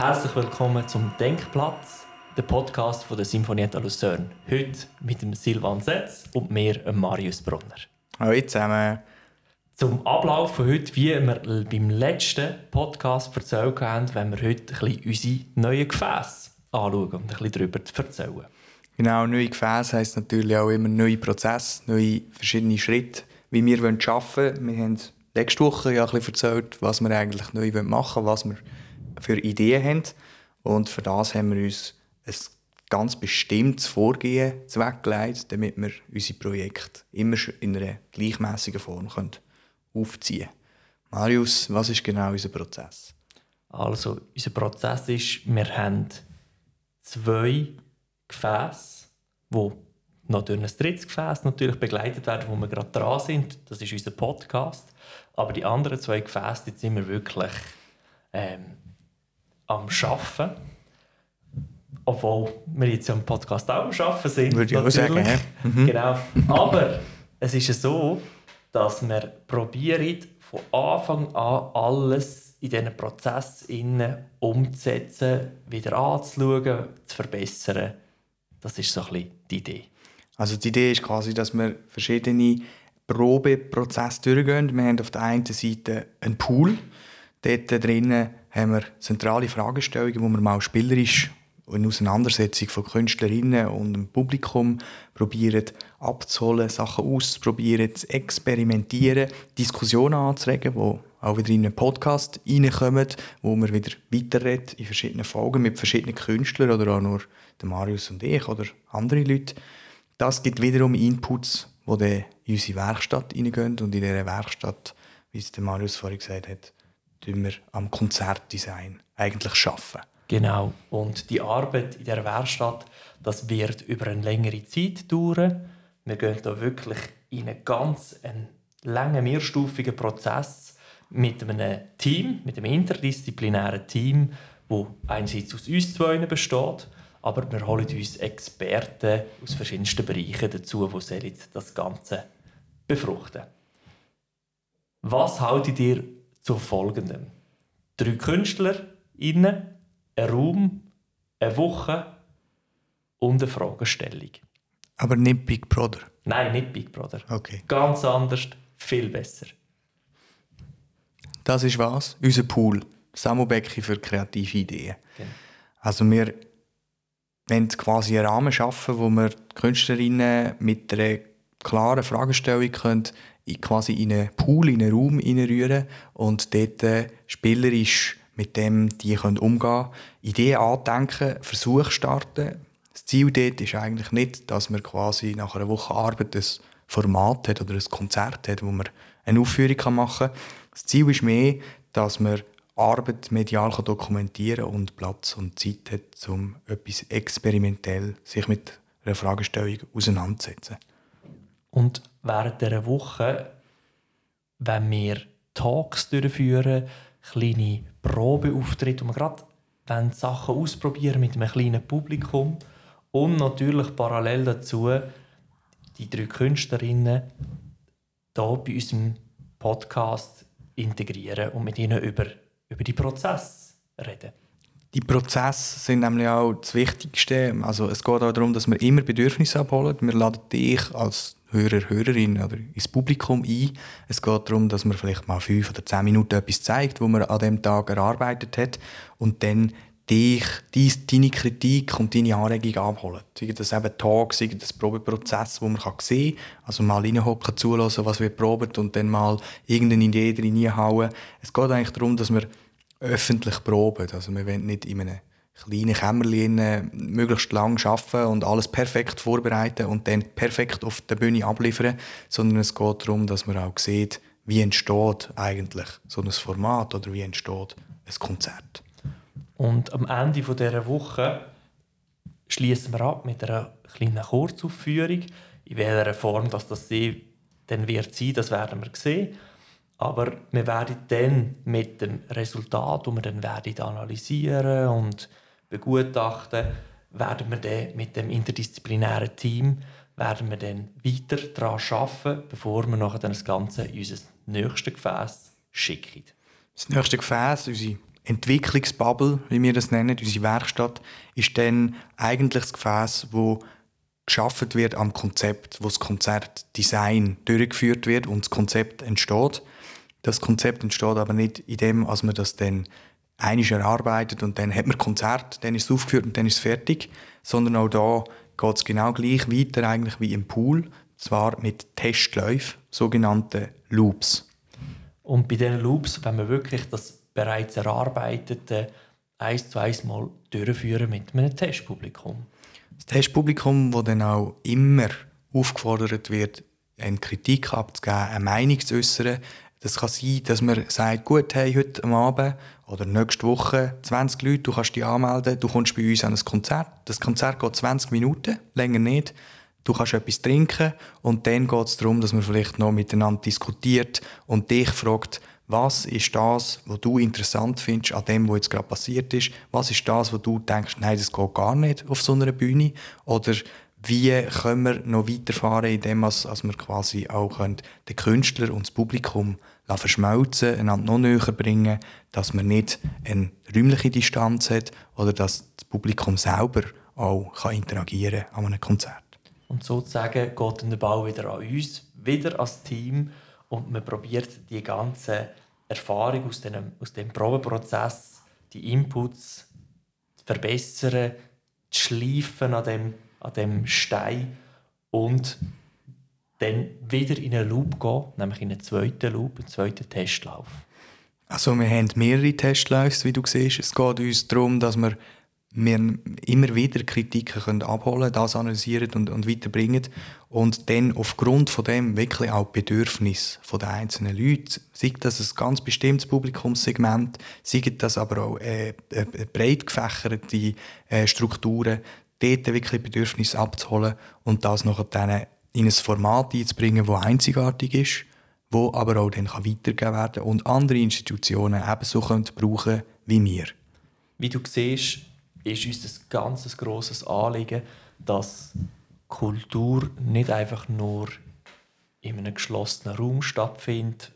Herzlich willkommen zum Denkplatz, der Podcast von der Sinfonietta Luzern. Heute mit dem Silvan Setz und mir, Marius Brunner. Hallo zusammen. Zum Ablauf von heute, wie wir beim letzten Podcast erzählt haben, wenn wir heute ein bisschen unsere neuen Gefäße anschauen und ein bisschen darüber erzählen. Genau, neue Gefäße heisst natürlich auch immer neue Prozesse, neue verschiedene Schritte, wie wir arbeiten wollen. Wir haben letzte Woche ja ein bisschen erzählt, was wir eigentlich neu machen wollen, was wir für Ideen haben. Und für das haben wir uns ein ganz bestimmtes Vorgehen zweckgelegt, damit wir unsere Projekte immer in einer gleichmäßigen Form können aufziehen können. Marius, was ist genau unser Prozess? Also, unser Prozess ist, wir haben zwei Gefäße, die noch durch ein drittes Gefäß natürlich begleitet werden, wo wir gerade dran sind. Das ist unser Podcast. Aber die anderen zwei Gefäße, die sind wir wirklich ähm, am Arbeiten. Obwohl wir jetzt am Podcast auch am Arbeiten sind. Würde ich auch sagen. Ja. Mhm. Genau. Aber es ist so, dass wir probieren, von Anfang an alles in diesen Prozess umzusetzen, wieder anzuschauen, zu verbessern. Das ist so ein bisschen die Idee. Also die Idee ist quasi, dass wir verschiedene Probeprozesse durchgehen. Wir haben auf der einen Seite einen Pool. Dort drinnen haben wir zentrale Fragestellungen, wo wir mal spielerisch in Auseinandersetzung von Künstlerinnen und dem Publikum probieren abzuholen, Sachen auszuprobieren, zu experimentieren, Diskussionen anzuregen, die auch wieder in einen Podcast reinkommen, wo wir wieder weiterreden in verschiedenen Folgen mit verschiedenen Künstlern oder auch nur der Marius und ich oder andere Leute. Das gibt wiederum Inputs, die in unsere Werkstatt reingehen und in dieser Werkstatt, wie es der Marius vorhin gesagt hat, tun wir am Konzertdesign eigentlich arbeiten. Genau. Und die Arbeit in der Werkstatt, das wird über eine längere Zeit dauern. Wir gehen da wirklich in einen ganz einen langen, mehrstufigen Prozess mit einem Team, mit einem interdisziplinären Team, wo einerseits aus uns zwei besteht, aber wir holen uns Experten aus verschiedensten Bereichen dazu, die das Ganze befruchten. Was haltet ihr zu folgendem? Drei Künstler innen, ein Raum, eine Woche und eine Fragestellung. Aber nicht Big Brother? Nein, nicht Big Brother. Okay. Ganz anders, viel besser. Das ist was? Unser Pool. Sammelbecken für kreative Ideen. Genau. Also wir wollen quasi einen Rahmen schaffen, wo wir die Künstlerinnen mit einer klaren Fragestellung können quasi in einen Pool, in einen Raum hineinrühren und dort äh, spielerisch mit dem die können umgehen Ideen andenken, Versuche starten. Das Ziel dort ist eigentlich nicht, dass man quasi nach einer Woche Arbeit ein Format hat oder ein Konzert hat, wo man eine Aufführung machen kann. Das Ziel ist mehr, dass man Arbeit medial dokumentieren kann und Platz und Zeit hat, um etwas experimentell sich mit einer Fragestellung auseinanderzusetzen. Und während dieser Woche, wenn wir Talks durchführen, kleine Probeauftritte, wo wir gerade Sachen ausprobieren mit einem kleinen Publikum und natürlich parallel dazu die drei Künstlerinnen hier bei unserem Podcast integrieren und mit ihnen über, über die Prozesse reden. Die Prozesse sind nämlich auch das Wichtigste. Also es geht auch darum, dass wir immer Bedürfnisse abholen. Wir laden dich als Hörer, Hörerin oder ins Publikum ein. Es geht darum, dass man vielleicht mal fünf oder zehn Minuten etwas zeigt, wo man an dem Tag erarbeitet hat und dann dich, deine Kritik und deine Anregung abholen. Sei das eben Talk, sei das Probeprozess, wo man sehen kann. Also mal reinhocken, zulassen, was wird probiert und dann mal irgendeine Idee reinhauen. Es geht eigentlich darum, dass wir öffentlich proben. Also wir wollen nicht in einem kleinen Kämmerchen möglichst lang arbeiten und alles perfekt vorbereiten und dann perfekt auf der Bühne abliefern, sondern es geht darum, dass man auch sieht, wie entsteht eigentlich so ein Format oder wie entsteht ein Konzert. Und am Ende dieser Woche schließen wir ab mit einer kleinen Kurzaufführung. In welcher Form das, das dann wird sein, das werden wir sehen. Aber wir werden dann mit dem Resultat, das wir dann werden analysieren und begutachten, werden wir dann mit dem interdisziplinären Team werden wir dann weiter daran arbeiten, bevor wir nachher das Ganze in unser nächstes Gefäß schicken. Das nächste Gefäß, unsere Entwicklungsbubble, wie wir das nennen, unsere Werkstatt, ist dann eigentlich das Gefäß, wo geschaffen wird am Konzept, wo das Konzertdesign durchgeführt wird und das Konzept entsteht. Das Konzept entsteht aber nicht in dem, als man das dann einig erarbeitet und dann hat man Konzert, dann ist es aufgeführt und dann ist es fertig, sondern auch da geht es genau gleich weiter eigentlich wie im Pool, zwar mit Testläufen, sogenannten Loops. Und bei diesen Loops, wenn wir wirklich das bereits erarbeitete eins zu eins mal durchführen mit einem Testpublikum. Das Testpublikum, das dann auch immer aufgefordert wird, eine Kritik abzugeben, eine Meinung zu äußern, das kann sein, dass man sagt, gut, hey, heute Abend oder nächste Woche 20 Leute, du kannst dich anmelden, du kommst bei uns an ein Konzert. Das Konzert geht 20 Minuten, länger nicht. Du kannst etwas trinken und dann geht es darum, dass man vielleicht noch miteinander diskutiert und dich fragt, was ist das, was du interessant findest an dem, was jetzt gerade passiert ist? Was ist das, was du denkst, nein, das geht gar nicht auf so einer Bühne? Oder wie können wir noch weiterfahren, indem dass, dass wir quasi auch den Künstler und das Publikum verschmelzen, einander noch näher bringen, dass man nicht eine räumliche Distanz hat oder dass das Publikum selber auch kann interagieren an einem Konzert. Und sozusagen geht der Ball wieder an uns, wieder als Team und man probiert die ganze Erfahrung aus dem, aus dem Probenprozess, die Inputs zu verbessern, zu schleifen an dem an dem Stein und dann wieder in einen Loop gehen, nämlich in einen zweiten Loop, einen zweiten Testlauf. Also wir haben mehrere Testläufe, wie du siehst. Es geht uns darum, dass wir, wir immer wieder Kritiken können abholen das analysieren und, und weiterbringen und dann aufgrund von dem wirklich auch die Bedürfnisse der einzelnen Leute, sei das ein ganz bestimmtes Publikumssegment, sei das aber auch äh, äh, breit gefächerte äh, Strukturen, dort wirklich Bedürfnisse abzuholen und das nachher in ein Format einzubringen, das einzigartig ist, wo aber auch dann weitergegeben werden kann und andere Institutionen ebenso können brauchen wie wir. Wie du siehst, ist uns ein ganz grosses Anliegen, dass Kultur nicht einfach nur in einem geschlossenen Raum stattfindet,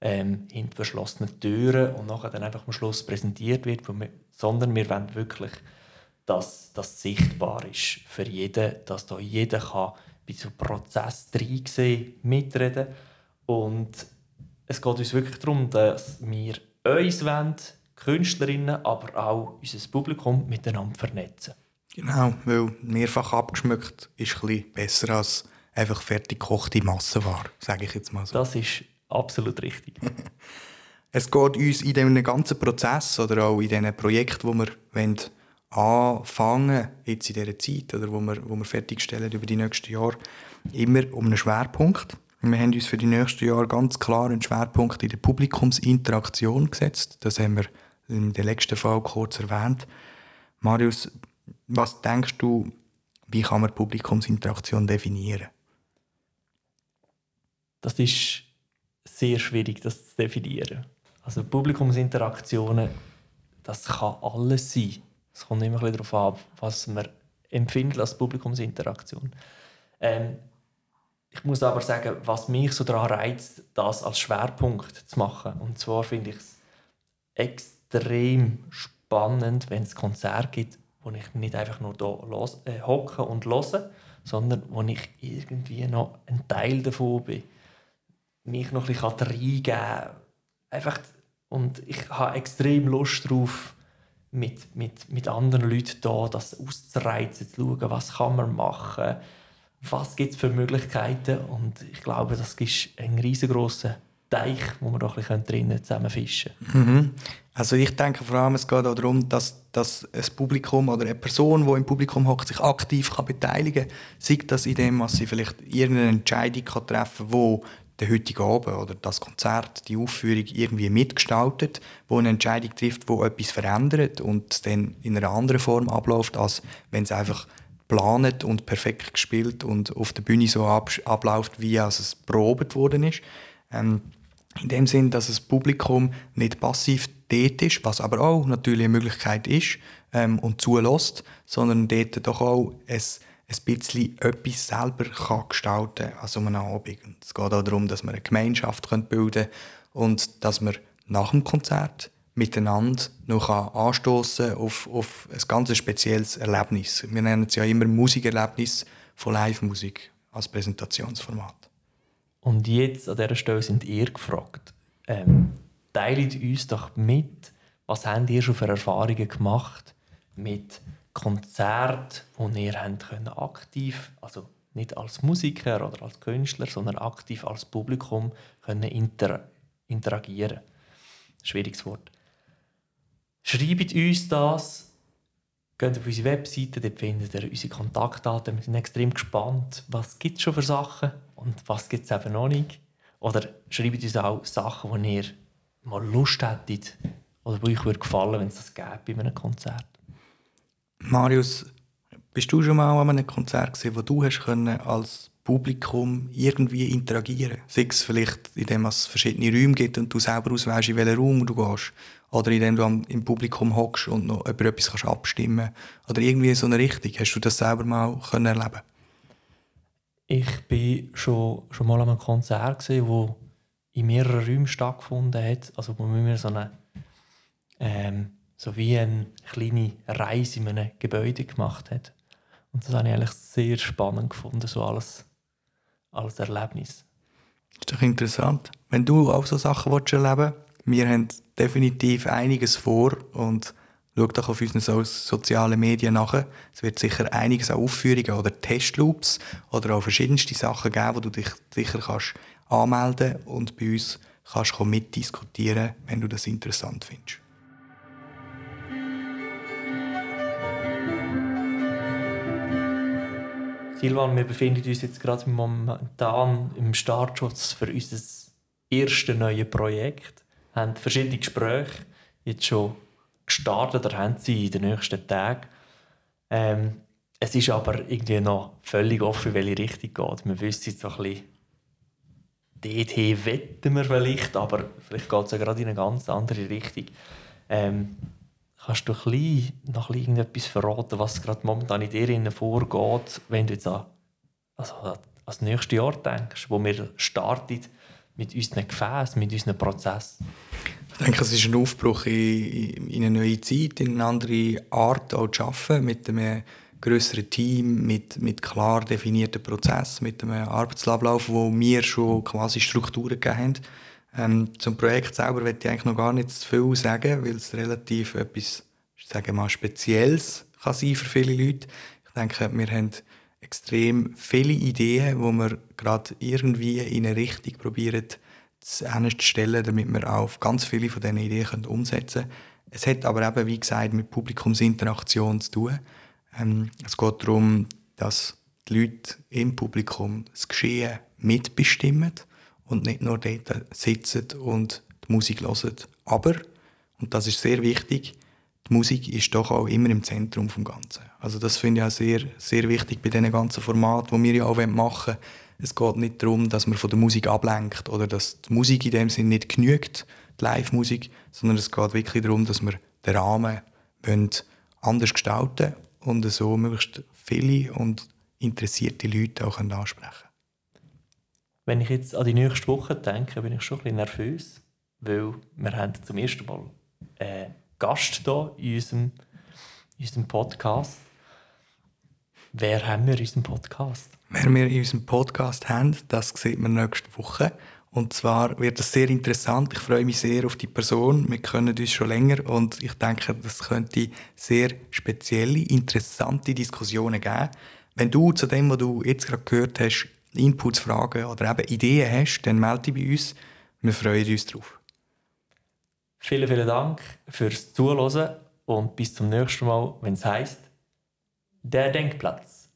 ähm, hinter verschlossenen Türen und nachher dann einfach am Schluss präsentiert wird, sondern wir wollen wirklich dass das sichtbar ist für jeden, dass da jeder kann bei so einem Prozess reinsehen, mitreden und es geht uns wirklich darum, dass wir uns wollen, Künstlerinnen, aber auch unser Publikum miteinander vernetzen. Genau, weil mehrfach abgeschmückt ist ein besser als einfach fertig gekochte Massenware, sage ich jetzt mal so. Das ist absolut richtig. es geht uns in diesem ganzen Prozess oder auch in diesen Projekten, die wir wollen, anfangen, jetzt in dieser Zeit, oder wo wir, wo wir fertigstellen über die nächsten Jahre, immer um einen Schwerpunkt. Wir haben uns für die nächsten Jahre ganz klar einen Schwerpunkt in der Publikumsinteraktion gesetzt. Das haben wir in der letzten Fall kurz erwähnt. Marius, was denkst du, wie kann man Publikumsinteraktion definieren? Das ist sehr schwierig, das zu definieren. Also Publikumsinteraktionen, das kann alles sein. Es kommt immer ein darauf an, was man empfindet als Publikumsinteraktion. Ähm, ich muss aber sagen, was mich so daran reizt, das als Schwerpunkt zu machen. Und zwar finde ich es extrem spannend, wenn es Konzerte gibt, wo ich nicht einfach nur hier äh, hocke und höre, sondern wo ich irgendwie noch ein Teil davon bin. Mich noch ein bisschen reingeben Einfach, und ich habe extrem Lust darauf, mit, mit, mit anderen Leuten da, das auszureizen, zu schauen, was kann man machen, was gibt es für Möglichkeiten und ich glaube, das ist ein riesengroßer Teich, wo wir doch ein drinnen zusammen fischen mhm. Also ich denke vor allem, es geht auch darum, dass, dass ein Publikum oder eine Person, die im Publikum hockt, sich aktiv kann beteiligen kann. Sei das in dem, was sie vielleicht irgendeine Entscheidung kann treffen kann, die der heutige Abend oder das Konzert, die Aufführung irgendwie mitgestaltet, wo eine Entscheidung trifft, wo etwas verändert und dann in einer anderen Form abläuft, als wenn es einfach planet und perfekt gespielt und auf der Bühne so ab abläuft, wie es probiert worden ist. Ähm, in dem Sinn, dass das Publikum nicht passiv dort ist, was aber auch natürlich eine Möglichkeit ist ähm, und zulässt, sondern dort doch auch ein ein bisschen etwas selber kann gestalten kann an so einem Abend. es geht auch darum, dass wir eine Gemeinschaft bilden können und dass wir nach dem Konzert miteinander noch anstoßen auf, auf ein ganz spezielles Erlebnis. Wir nennen es ja immer Musikerlebnis von Live-Musik als Präsentationsformat. Und jetzt an dieser Stelle sind ihr gefragt. Ähm, teilt uns doch mit, was habt ihr schon für Erfahrungen gemacht mit Konzerten, wo ihr habt aktiv, also nicht als Musiker oder als Künstler, sondern aktiv als Publikum können inter interagieren. Schwieriges Wort. Schreibt uns das, geht auf unsere Webseite, dort findet ihr unsere Kontaktdaten. Wir sind extrem gespannt, was gibt es schon für Sachen und was gibt es eben noch nicht. Oder schreibt uns auch Sachen, die ihr mal Lust hättet oder die euch würde gefallen, wenn es das gäbe bei einem Konzert. Marius, bist du schon mal an einem Konzert gesehen, wo du hast können als Publikum irgendwie interagieren Sei es vielleicht, indem es verschiedene Räume gibt und du selber auswählst, in welchen Raum du gehst. Oder indem du im Publikum hockst und noch über etwas kannst abstimmen Oder irgendwie so eine Richtung. Hast du das selber mal können erleben Ich war schon, schon mal an einem Konzert, gesehen, wo in mehreren Räumen stattgefunden hat. Also wo wir so eine ähm, so wie eine kleine Reise in einem Gebäude gemacht hat. Und das habe ich eigentlich sehr spannend gefunden, so alles als Erlebnis. Ist doch interessant. Wenn du auch so Sachen erleben willst, wir haben definitiv einiges vor und schau doch auf unseren sozialen Medien nach. Es wird sicher einiges an Aufführungen oder Testloops oder auch verschiedenste Sachen geben, wo du dich sicher kannst anmelden und bei uns kannst mitdiskutieren, wenn du das interessant findest. Silvan, wir befinden uns jetzt gerade momentan im Startschutz für unser erstes neues Projekt. Wir haben verschiedene Gespräche jetzt schon gestartet oder haben sie in den nächsten Tagen. Ähm, es ist aber irgendwie noch völlig offen, welche Richtung geht. Wir wissen jetzt so ein bisschen, dorthin wetten wir vielleicht, aber vielleicht geht es ja gerade in eine ganz andere Richtung. Ähm, Kannst du ein noch etwas verraten, was gerade momentan in dir vorgeht, wenn du jetzt an, also an das nächste Jahr denkst, wo wir starten mit unseren Gefäßen, mit unseren Prozessen? Ich denke, es ist ein Aufbruch in, in eine neue Zeit, in eine andere Art auch zu arbeiten, mit einem größeren Team, mit, mit klar definierten Prozessen, mit einem Arbeitsablauf, wo wir schon quasi Strukturen gegeben haben ähm, zum Projekt selber möchte ich eigentlich noch gar nicht zu viel sagen, weil es relativ etwas, sagen mal, Spezielles kann sein für viele Leute. Ich denke, wir haben extrem viele Ideen, wo wir gerade irgendwie in eine Richtung probieren zu stellen, damit wir auch ganz viele von diesen Ideen umsetzen können. Es hat aber eben, wie gesagt, mit Publikumsinteraktion zu tun. Ähm, es geht darum, dass die Leute im Publikum das Geschehen mitbestimmen und nicht nur dort sitzen und die Musik hören. Aber, und das ist sehr wichtig, die Musik ist doch auch immer im Zentrum des Ganzen. Also das finde ich auch sehr, sehr wichtig bei diesen ganzen Formaten, die wir ja auch machen wollen. Es geht nicht darum, dass man von der Musik ablenkt oder dass die Musik in dem Sinne nicht genügt, die Live-Musik, sondern es geht wirklich darum, dass wir den Rahmen anders gestalten und so möglichst viele und interessierte Leute auch ansprechen können. Wenn ich jetzt an die nächste Woche denke, bin ich schon ein bisschen nervös, weil wir haben zum ersten Mal einen Gast hier in unserem, in unserem Podcast. Wer haben wir in unserem Podcast? Wer wir in unserem Podcast haben, das sieht man nächste Woche. Und zwar wird es sehr interessant. Ich freue mich sehr auf die Person. Wir kennen uns schon länger und ich denke, das könnte sehr spezielle, interessante Diskussionen geben. Wenn du zu dem, was du jetzt gerade gehört hast, Inputs, Fragen oder eben Ideen hast, dann melde dich bei uns. Wir freuen uns darauf. Vielen, vielen Dank fürs Zuhören und bis zum nächsten Mal, wenn es heisst, der Denkplatz.